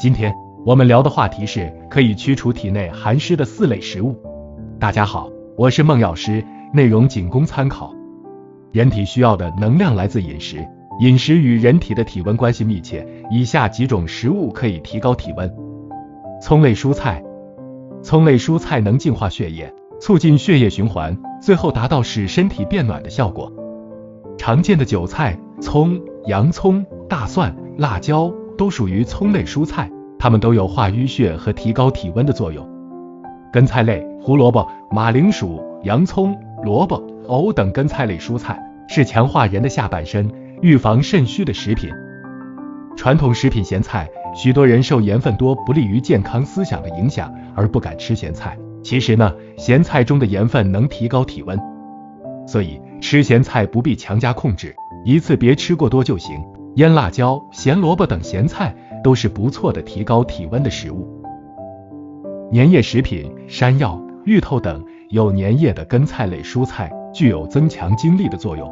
今天我们聊的话题是可以驱除体内寒湿的四类食物。大家好，我是孟药师，内容仅供参考。人体需要的能量来自饮食，饮食与人体的体温关系密切。以下几种食物可以提高体温：葱类蔬菜，葱类蔬菜能净化血液，促进血液循环，最后达到使身体变暖的效果。常见的韭菜、葱、洋葱、大蒜、辣椒都属于葱类蔬菜，它们都有化淤血和提高体温的作用。根菜类，胡萝卜、马铃薯、洋葱、萝卜、藕等根菜类蔬菜是强化人的下半身、预防肾虚的食品。传统食品咸菜，许多人受盐分多、不利于健康思想的影响而不敢吃咸菜。其实呢，咸菜中的盐分能提高体温，所以吃咸菜不必强加控制，一次别吃过多就行。腌辣椒、咸萝卜等咸菜都是不错的提高体温的食物。粘液食品，山药、芋头等有粘液的根菜类蔬菜具有增强精力的作用，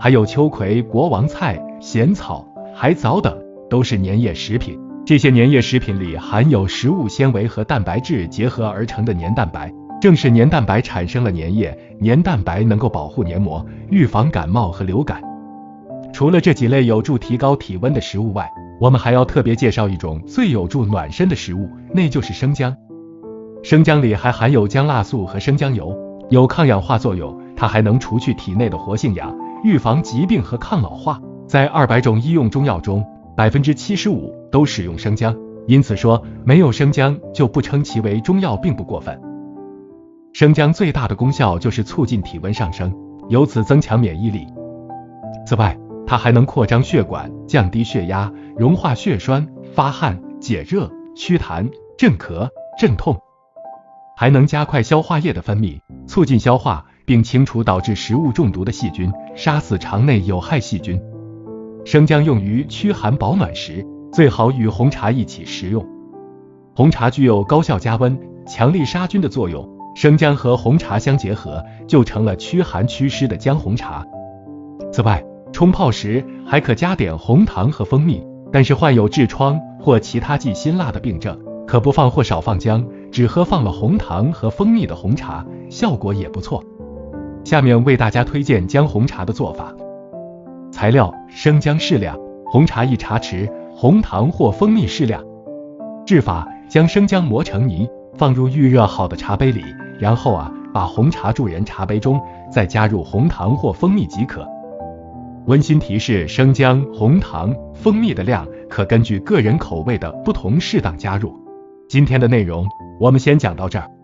还有秋葵、国王菜、咸草。海藻等都是粘液食品，这些粘液食品里含有食物纤维和蛋白质结合而成的粘蛋白，正是粘蛋白产生了粘液，粘蛋白能够保护黏膜，预防感冒和流感。除了这几类有助提高体温的食物外，我们还要特别介绍一种最有助暖身的食物，那就是生姜。生姜里还含有姜辣素和生姜油，有抗氧化作用，它还能除去体内的活性氧，预防疾病和抗老化。在二百种医用中药中，百分之七十五都使用生姜，因此说没有生姜就不称其为中药并不过分。生姜最大的功效就是促进体温上升，由此增强免疫力。此外，它还能扩张血管，降低血压，融化血栓，发汗、解热、祛痰、镇咳、镇痛，还能加快消化液的分泌，促进消化，并清除导致食物中毒的细菌，杀死肠内有害细菌。生姜用于驱寒保暖时，最好与红茶一起食用。红茶具有高效加温、强力杀菌的作用，生姜和红茶相结合，就成了驱寒祛湿的姜红茶。此外，冲泡时还可加点红糖和蜂蜜。但是患有痔疮或其他忌辛辣的病症，可不放或少放姜，只喝放了红糖和蜂蜜的红茶，效果也不错。下面为大家推荐姜红茶的做法。材料：生姜适量，红茶一茶匙，红糖或蜂蜜适量。制法：将生姜磨成泥，放入预热好的茶杯里，然后啊，把红茶注入茶杯中，再加入红糖或蜂蜜即可。温馨提示：生姜、红糖、蜂蜜的量可根据个人口味的不同适当加入。今天的内容我们先讲到这儿。